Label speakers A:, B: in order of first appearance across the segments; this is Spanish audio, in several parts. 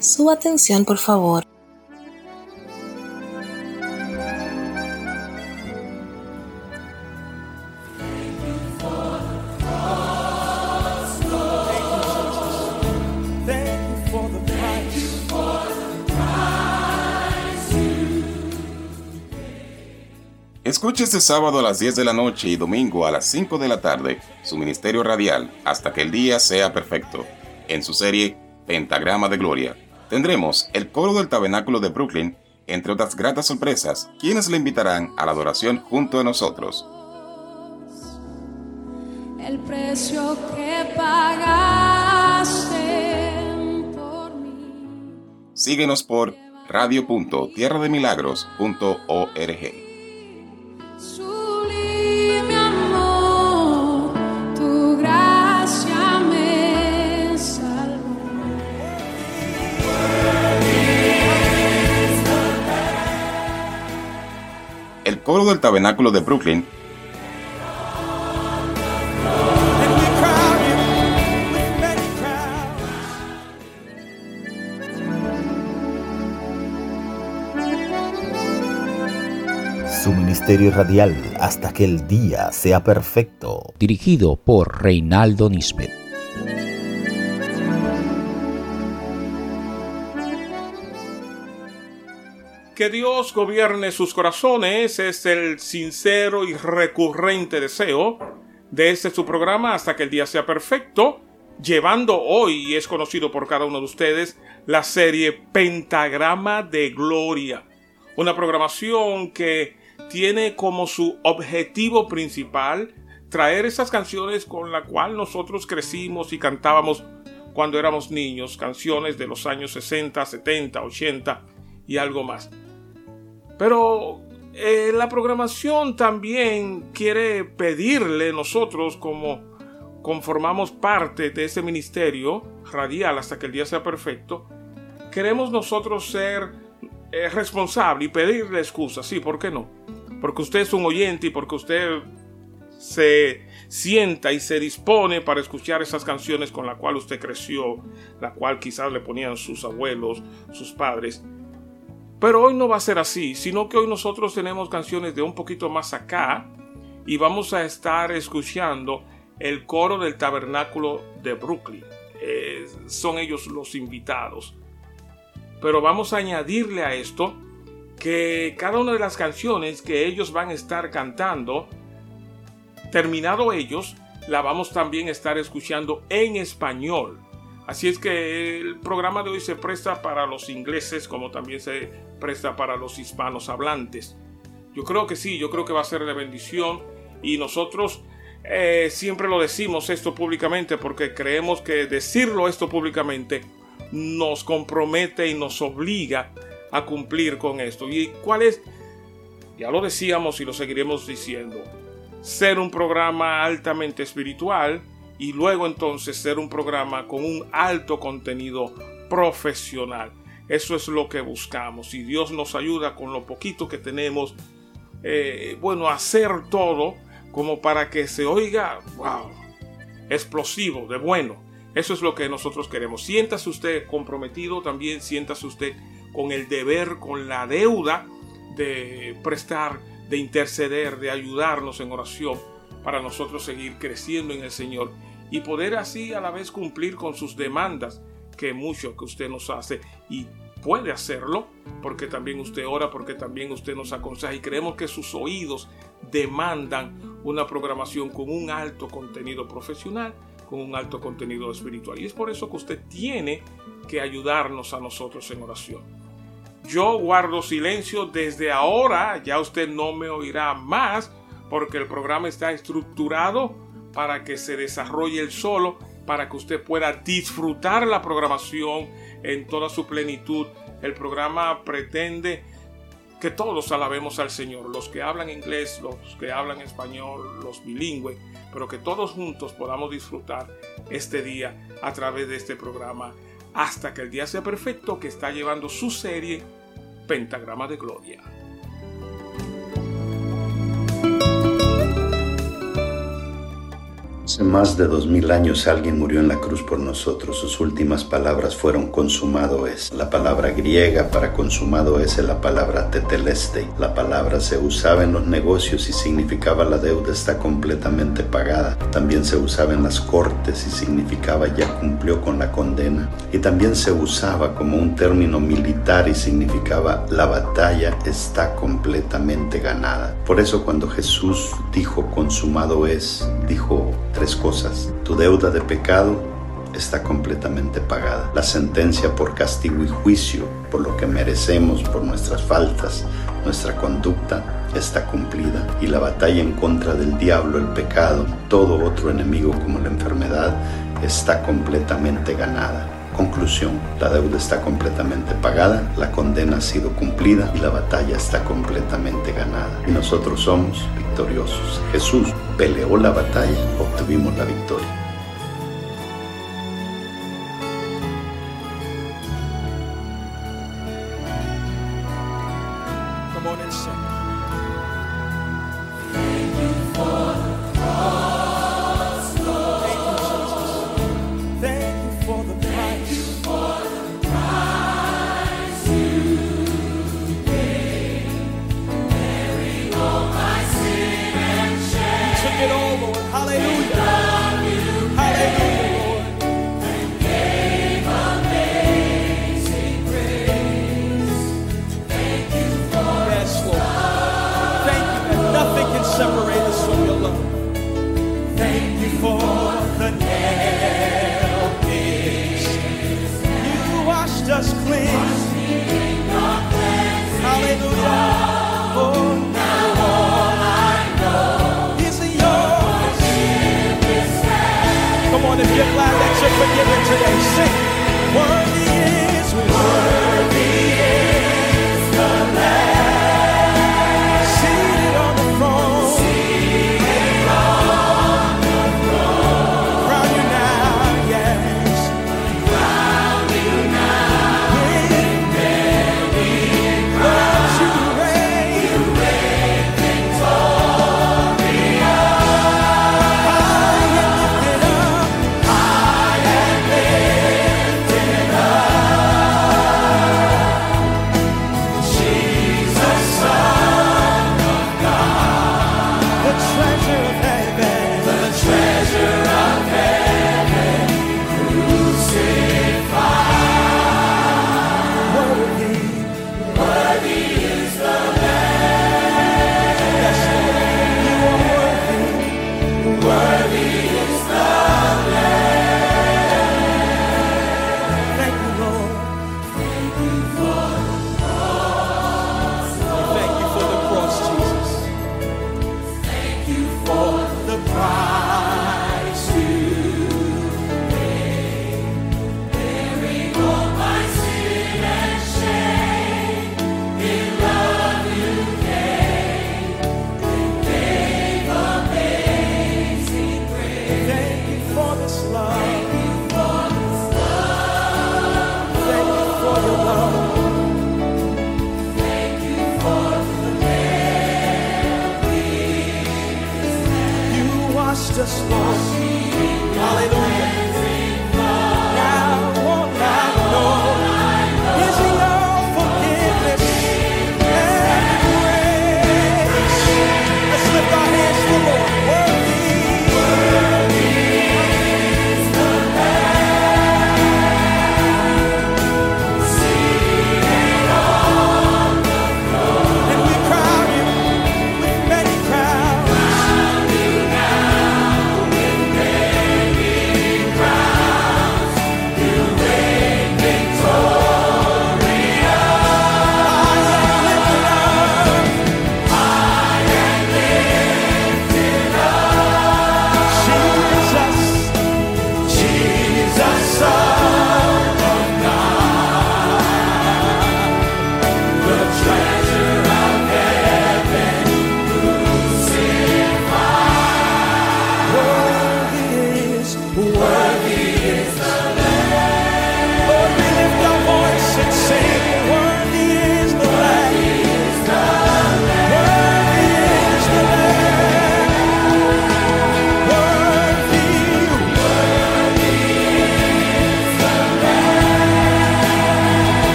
A: Su atención, por favor.
B: Escuche este sábado a las 10 de la noche y domingo a las 5 de la tarde su ministerio radial hasta que el día sea perfecto. En su serie Pentagrama de Gloria tendremos el coro del Tabernáculo de Brooklyn, entre otras gratas sorpresas, quienes le invitarán a la adoración junto a nosotros.
C: El precio que pagaste por mí.
B: Síguenos por radio.tierrademilagros.org. coro del Tabernáculo de Brooklyn
D: Su ministerio radial hasta que el día sea perfecto. Dirigido por Reinaldo Nisbet.
E: Que Dios gobierne sus corazones es el sincero y recurrente deseo de este su programa hasta que el día sea perfecto, llevando hoy, y es conocido por cada uno de ustedes, la serie Pentagrama de Gloria. Una programación que tiene como su objetivo principal traer esas canciones con la cual nosotros crecimos y cantábamos cuando éramos niños, canciones de los años 60, 70, 80 y algo más. Pero eh, la programación también quiere pedirle nosotros como conformamos parte de ese ministerio radial hasta que el día sea perfecto, queremos nosotros ser eh, responsables y pedirle excusas. Sí, ¿por qué no? Porque usted es un oyente y porque usted se sienta y se dispone para escuchar esas canciones con la cual usted creció, la cual quizás le ponían sus abuelos, sus padres. Pero hoy no va a ser así, sino que hoy nosotros tenemos canciones de un poquito más acá y vamos a estar escuchando el coro del tabernáculo de Brooklyn. Eh, son ellos los invitados. Pero vamos a añadirle a esto que cada una de las canciones que ellos van a estar cantando, terminado ellos, la vamos también a estar escuchando en español. Así es que el programa de hoy se presta para los ingleses como también se presta para los hispanos hablantes. Yo creo que sí, yo creo que va a ser de bendición y nosotros eh, siempre lo decimos esto públicamente porque creemos que decirlo esto públicamente nos compromete y nos obliga a cumplir con esto. ¿Y cuál es? Ya lo decíamos y lo seguiremos diciendo. Ser un programa altamente espiritual y luego entonces ser un programa con un alto contenido profesional. Eso es lo que buscamos y Dios nos ayuda con lo poquito que tenemos, eh, bueno, hacer todo como para que se oiga, wow, explosivo, de bueno. Eso es lo que nosotros queremos. Siéntase usted comprometido, también siéntase usted con el deber, con la deuda de prestar, de interceder, de ayudarnos en oración para nosotros seguir creciendo en el Señor y poder así a la vez cumplir con sus demandas, que mucho que usted nos hace y puede hacerlo, porque también usted ora, porque también usted nos aconseja y creemos que sus oídos demandan una programación con un alto contenido profesional, con un alto contenido espiritual. Y es por eso que usted tiene que ayudarnos a nosotros en oración. Yo guardo silencio desde ahora, ya usted no me oirá más, porque el programa está estructurado para que se desarrolle el solo, para que usted pueda disfrutar la programación en toda su plenitud. El programa pretende que todos alabemos al Señor, los que hablan inglés, los que hablan español, los bilingües, pero que todos juntos podamos disfrutar este día a través de este programa hasta que el día sea perfecto que está llevando su serie Pentagrama de Gloria.
F: Hace más de dos mil años alguien murió en la cruz por nosotros. Sus últimas palabras fueron consumado es. La palabra griega para consumado es la palabra teteleste. La palabra se usaba en los negocios y significaba la deuda está completamente pagada. También se usaba en las cortes y significaba ya cumplió con la condena. Y también se usaba como un término militar y significaba la batalla está completamente ganada. Por eso cuando Jesús dijo consumado es, dijo tres cosas. Tu deuda de pecado está completamente pagada. La sentencia por castigo y juicio, por lo que merecemos, por nuestras faltas, nuestra conducta, está cumplida. Y la batalla en contra del diablo, el pecado, todo otro enemigo como la enfermedad, está completamente ganada. Conclusión, la deuda está completamente pagada, la condena ha sido cumplida y la batalla está completamente ganada. Y nosotros somos victoriosos. Jesús peleó la batalla, obtuvimos la victoria. you're glad that you're forgiven today. Sing, worthy is worthy.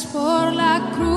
G: Por la cruz,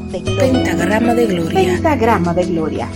H: de gloria. Pentagrama de gloria.
I: Pentagrama de gloria.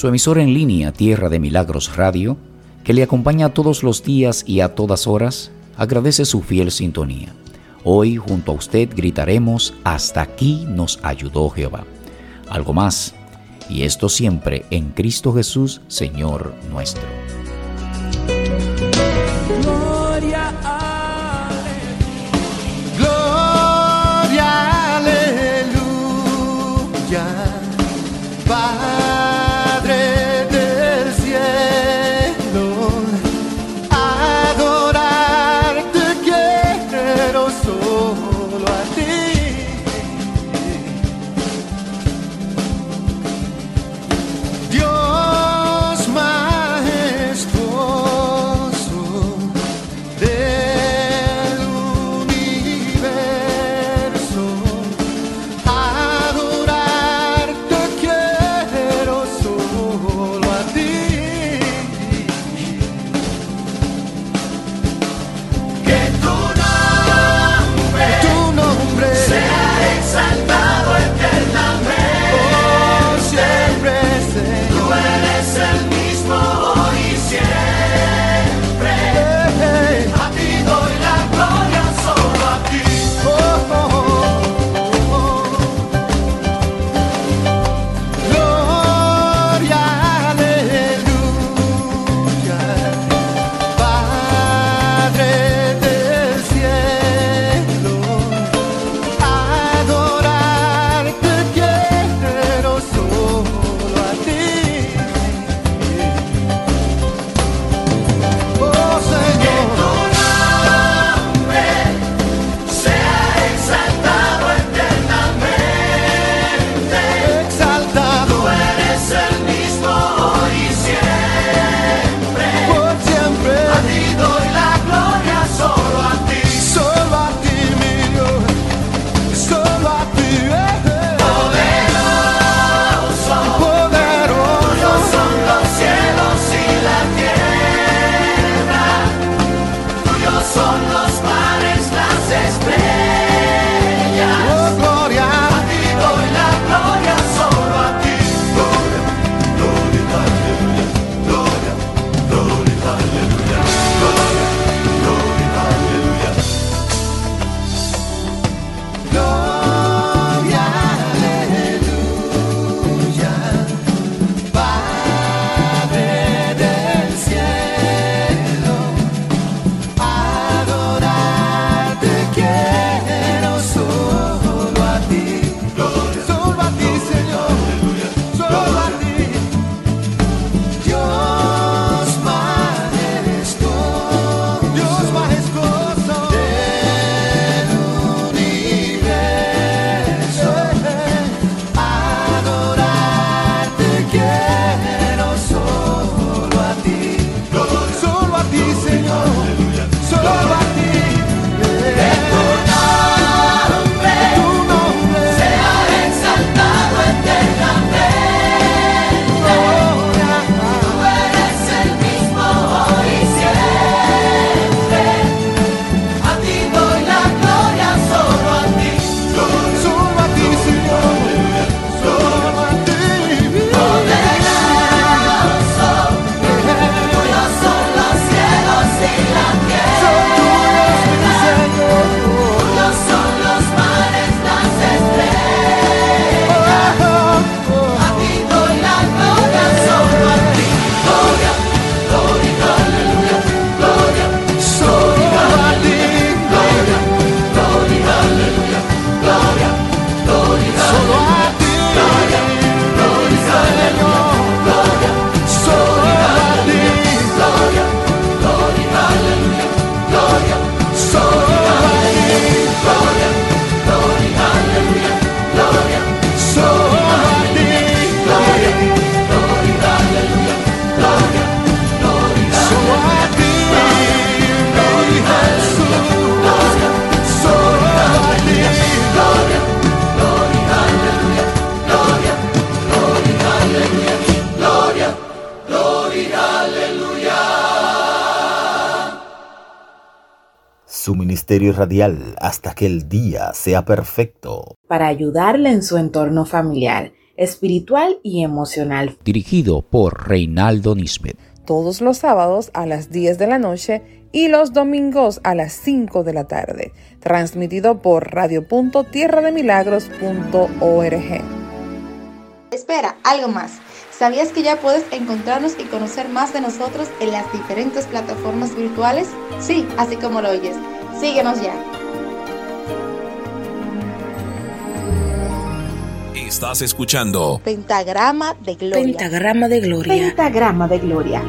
J: Su emisora en línea Tierra de Milagros Radio, que le acompaña todos los días y a todas horas, agradece su fiel sintonía. Hoy junto a usted gritaremos, hasta aquí nos ayudó Jehová. Algo más, y esto siempre en Cristo Jesús, Señor nuestro.
K: Radial hasta que el día sea perfecto.
A: Para ayudarle en su entorno familiar, espiritual y emocional.
D: Dirigido por Reinaldo Nisbet.
L: Todos los sábados a las 10 de la noche y los domingos a las 5 de la tarde. Transmitido por radio.tierrademilagros.org.
M: Espera, algo más. ¿Sabías que ya puedes encontrarnos y conocer más de nosotros en las diferentes plataformas virtuales? Sí, así como lo oyes. Síguenos ya.
N: Estás escuchando
A: Pentagrama de Gloria.
L: Pentagrama de Gloria.
A: Pentagrama de Gloria.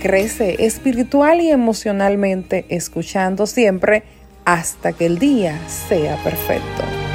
L: Crece espiritual y emocionalmente escuchando siempre hasta que el día sea perfecto.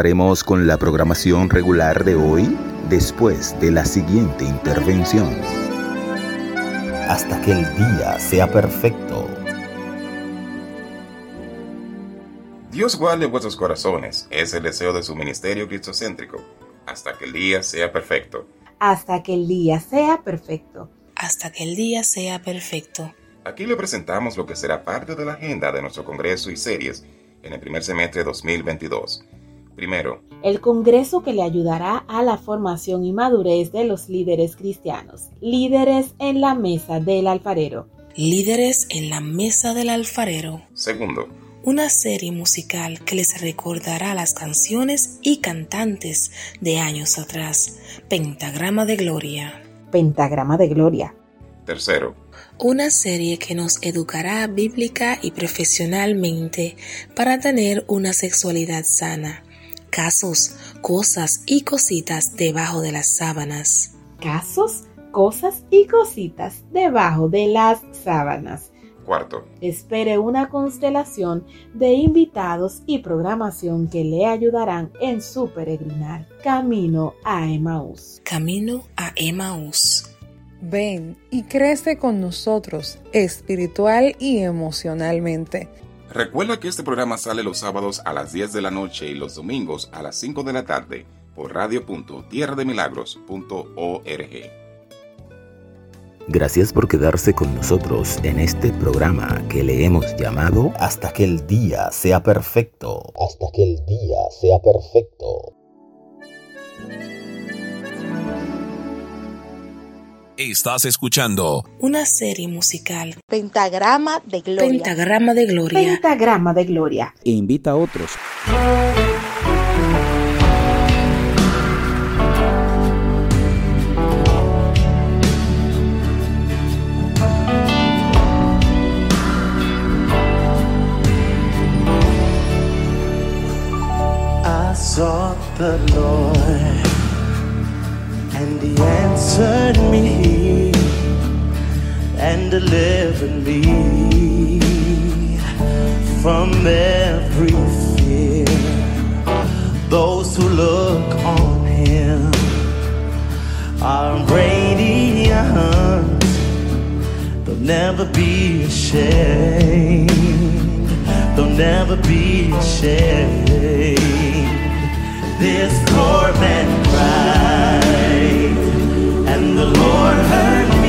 O: Continuaremos con la programación regular de hoy después de la siguiente intervención. Hasta que el día sea perfecto.
B: Dios guarde vuestros corazones, es el deseo de su ministerio cristocéntrico, hasta que el día sea perfecto.
P: Hasta que el día sea perfecto.
Q: Hasta que el día sea perfecto.
B: Aquí le presentamos lo que será parte de la agenda de nuestro congreso y series en el primer semestre de 2022. Primero,
P: El Congreso que le ayudará a la formación y madurez de los líderes cristianos. Líderes en la mesa del alfarero.
Q: Líderes en la mesa del alfarero.
B: segundo,
Q: Una serie musical que les recordará las canciones y cantantes de años atrás. Pentagrama de Gloria.
P: Pentagrama de Gloria.
B: tercero,
Q: Una serie que nos educará bíblica y profesionalmente para tener una sexualidad sana. Casos, cosas y cositas debajo de las sábanas.
P: Casos, cosas y cositas debajo de las sábanas.
B: cuarto,
P: Espere una constelación de invitados y programación que le ayudarán en su peregrinar camino a Emaús.
Q: Camino a Emaús.
R: Ven y crece con nosotros espiritual y emocionalmente.
B: Recuerda que este programa sale los sábados a las 10 de la noche y los domingos a las 5 de la tarde por radio.tierrademilagros.org.
O: Gracias por quedarse con nosotros en este programa que le hemos llamado Hasta que el día sea perfecto. Hasta que el día sea perfecto.
N: Estás escuchando
Q: Una serie musical.
M: Pentagrama de Gloria.
Q: Pentagrama de Gloria.
P: Pentagrama de Gloria.
S: E invita a otros.
T: I sought the Lord, and He answered me and delivered me from every fear. Those who look on Him are radiant, they'll never be ashamed. They'll never be ashamed. This poor man cried, and the Lord heard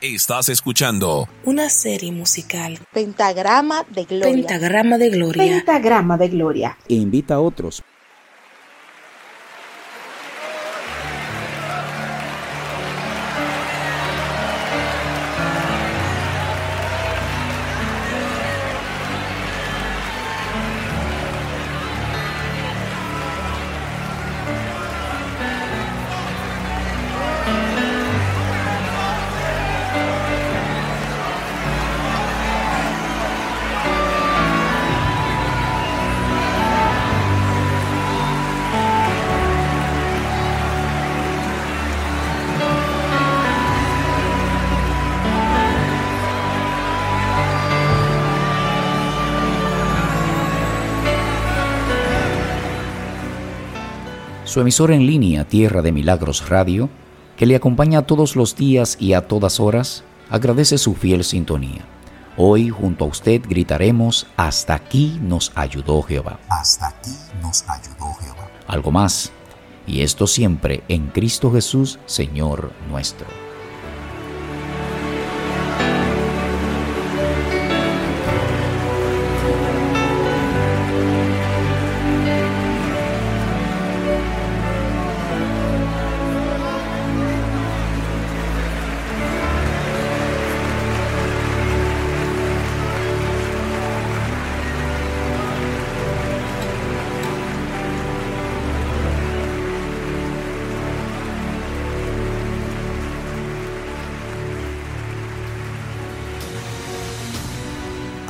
N: Estás escuchando
Q: una serie musical.
M: Pentagrama de Gloria.
Q: Pentagrama de Gloria.
A: Pentagrama de Gloria.
D: E invita a otros Su emisora en línea Tierra de Milagros Radio, que le acompaña todos los días y a todas horas, agradece su fiel sintonía. Hoy junto a usted gritaremos, hasta aquí nos ayudó Jehová.
K: Hasta aquí nos ayudó Jehová.
D: Algo más. Y esto siempre en Cristo Jesús, Señor nuestro.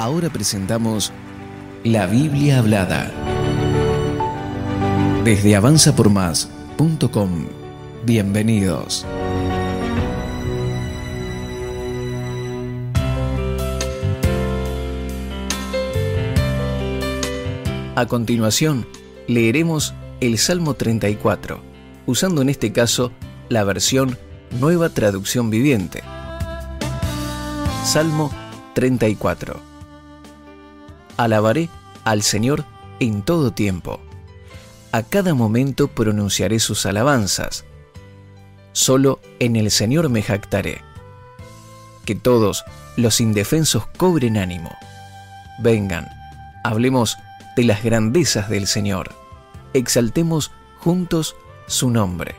J: Ahora presentamos la Biblia hablada. Desde avanzapormás.com. Bienvenidos. A continuación, leeremos el Salmo 34, usando en este caso la versión Nueva Traducción Viviente. Salmo 34. Alabaré al Señor en todo tiempo. A cada momento pronunciaré sus alabanzas. Solo en el Señor me jactaré. Que todos los indefensos cobren ánimo. Vengan, hablemos de las grandezas del Señor. Exaltemos juntos su nombre.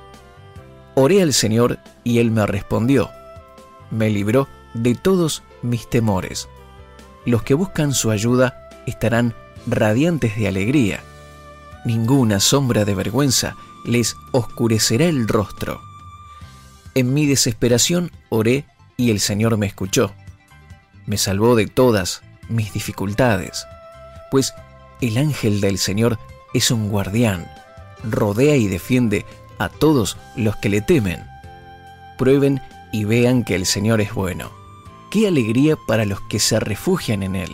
J: Oré al Señor y Él me respondió. Me libró de todos mis temores. Los que buscan su ayuda estarán radiantes de alegría. Ninguna sombra de vergüenza les oscurecerá el rostro. En mi desesperación oré y el Señor me escuchó. Me salvó de todas mis dificultades, pues el ángel del Señor es un guardián, rodea y defiende a todos los que le temen. Prueben y vean que el Señor es bueno. Qué alegría para los que se refugian en Él.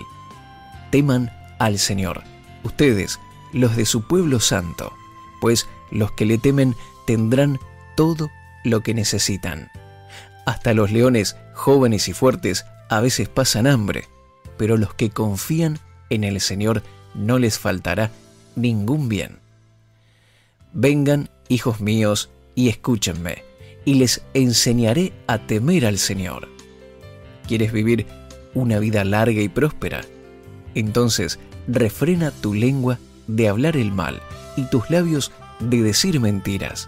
J: Teman al Señor, ustedes, los de su pueblo santo, pues los que le temen tendrán todo lo que necesitan. Hasta los leones jóvenes y fuertes a veces pasan hambre, pero los que confían en el Señor no les faltará ningún bien. Vengan, hijos míos, y escúchenme, y les enseñaré a temer al Señor. ¿Quieres vivir una vida larga y próspera? Entonces, refrena tu lengua de hablar el mal y tus labios de decir mentiras.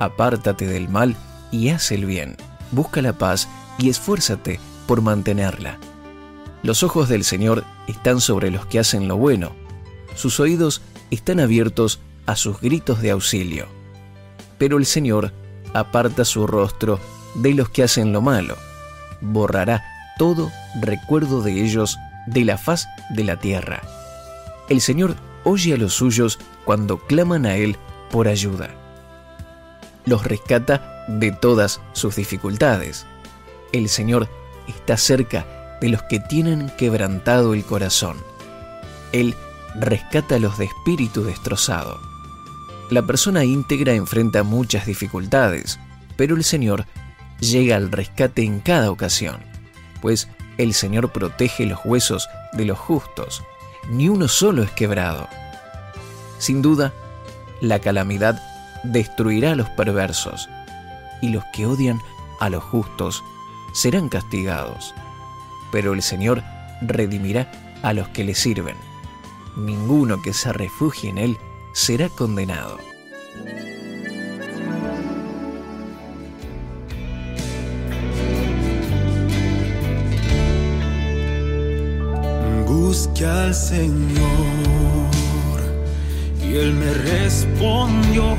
J: Apártate del mal y haz el bien. Busca la paz y esfuérzate por mantenerla. Los ojos del Señor están sobre los que hacen lo bueno. Sus oídos están abiertos a sus gritos de auxilio. Pero el Señor aparta su rostro de los que hacen lo malo. Borrará todo recuerdo de ellos de la faz de la tierra. El Señor oye a los suyos cuando claman a Él por ayuda. Los rescata de todas sus dificultades. El Señor está cerca de los que tienen quebrantado el corazón. Él rescata a los de espíritu destrozado. La persona íntegra enfrenta muchas dificultades, pero el Señor llega al rescate en cada ocasión, pues el Señor protege los huesos de los justos, ni uno solo es quebrado. Sin duda, la calamidad destruirá a los perversos, y los que odian a los justos serán castigados. Pero el Señor redimirá a los que le sirven. Ninguno que se refugie en Él será condenado.
I: al Señor y Él me respondió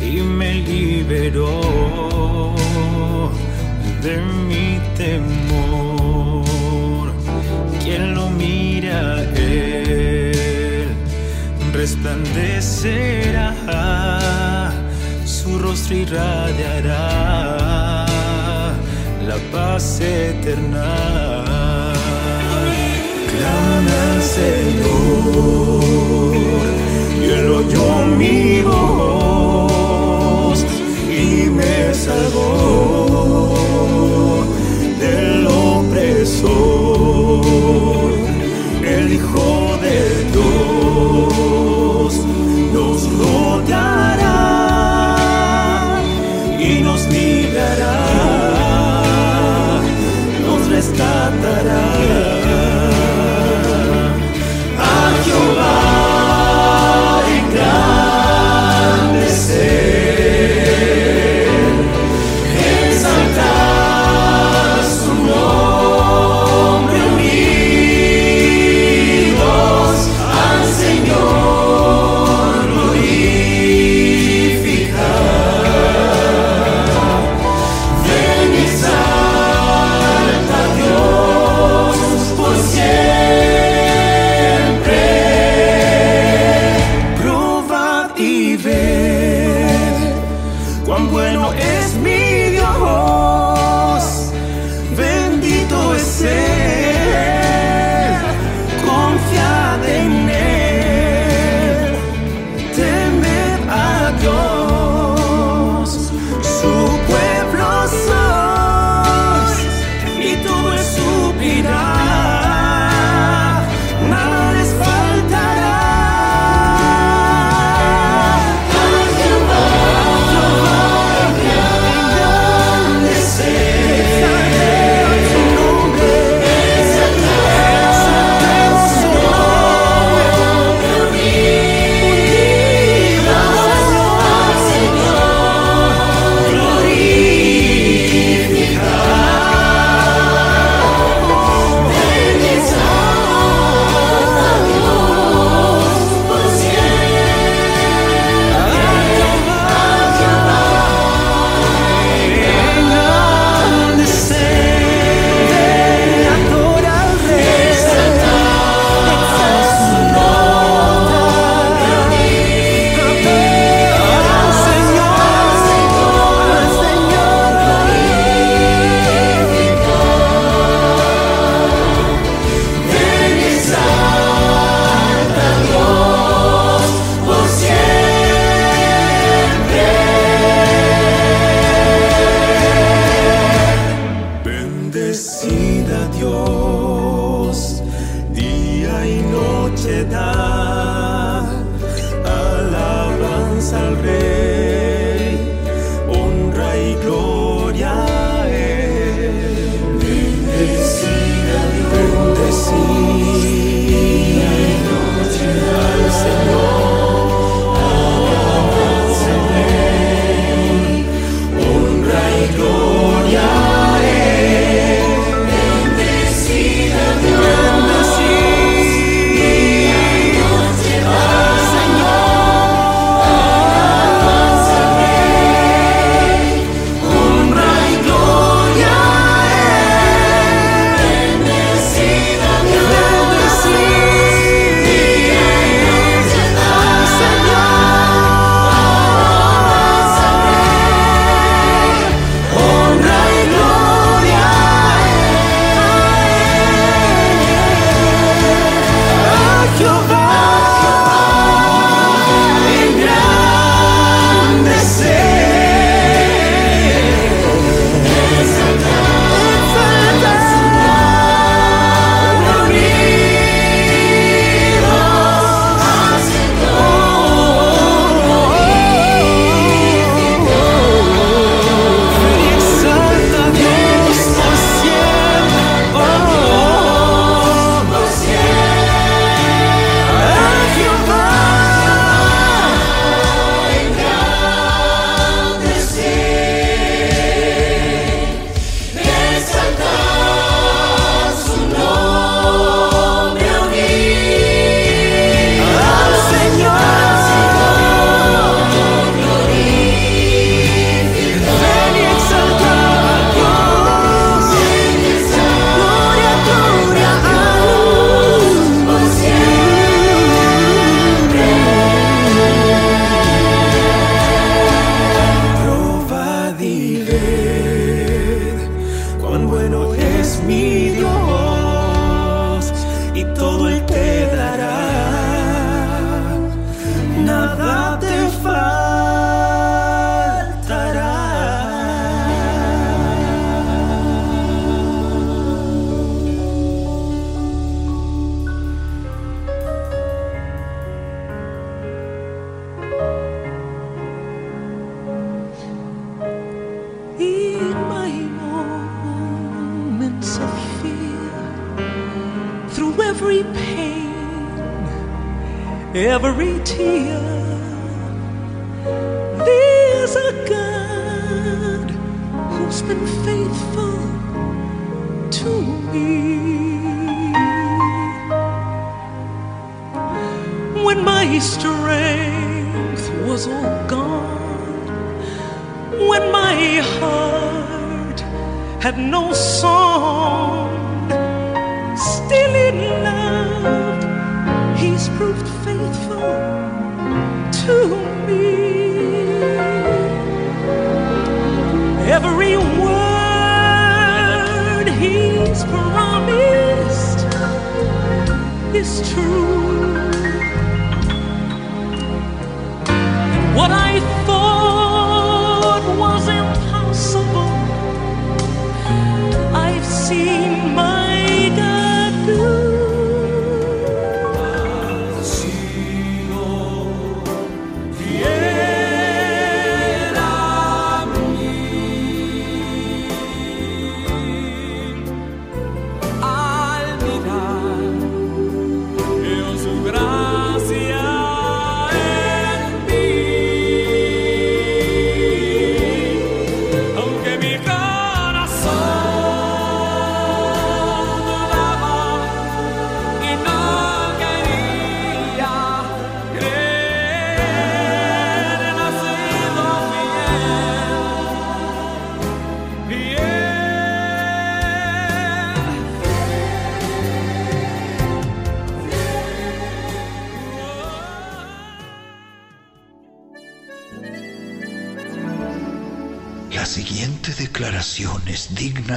I: y me liberó de mi temor. Quien lo mira, Él resplandecerá, su rostro irradiará la paz eterna soberana, Señor. Yo oyó mi voz y me salvó del opresor. El Hijo de Dios nos
A: rodea.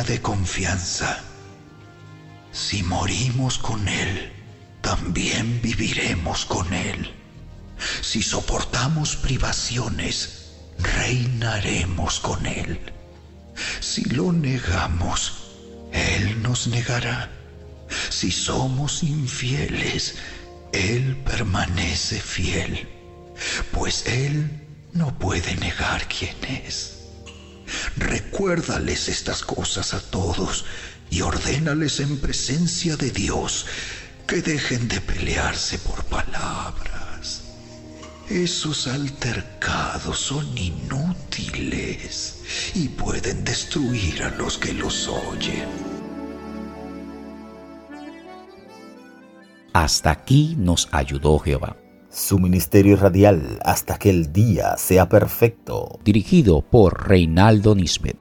A: De confianza. Si morimos con Él, también viviremos con Él. Si soportamos privaciones, reinaremos con Él. Si lo negamos, Él nos negará. Si somos infieles, Él permanece fiel, pues Él no puede negar quién es. Recuérdales estas cosas a todos y ordénales en presencia de Dios que dejen de pelearse por palabras. Esos altercados son inútiles y pueden destruir a los que los oyen.
D: Hasta aquí nos ayudó Jehová.
K: Su ministerio radial hasta que el día sea perfecto.
D: Dirigido por Reinaldo Nisbet.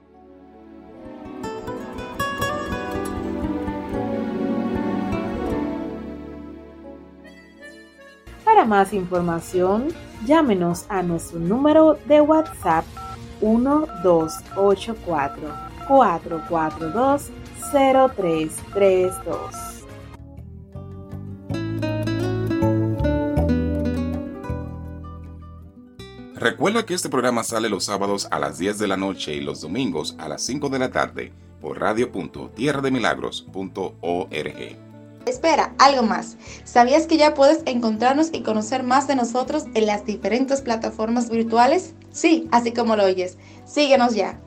P: Para más información, llámenos a nuestro número de WhatsApp 1284 442 0332.
B: Recuerda que este programa sale los sábados a las 10 de la noche y los domingos a las 5 de la tarde por radio.tierrademilagros.org.
M: Espera, algo más. ¿Sabías que ya puedes encontrarnos y conocer más de nosotros en las diferentes plataformas virtuales? Sí, así como lo oyes. Síguenos ya.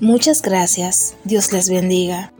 Q: Muchas gracias. Dios les bendiga.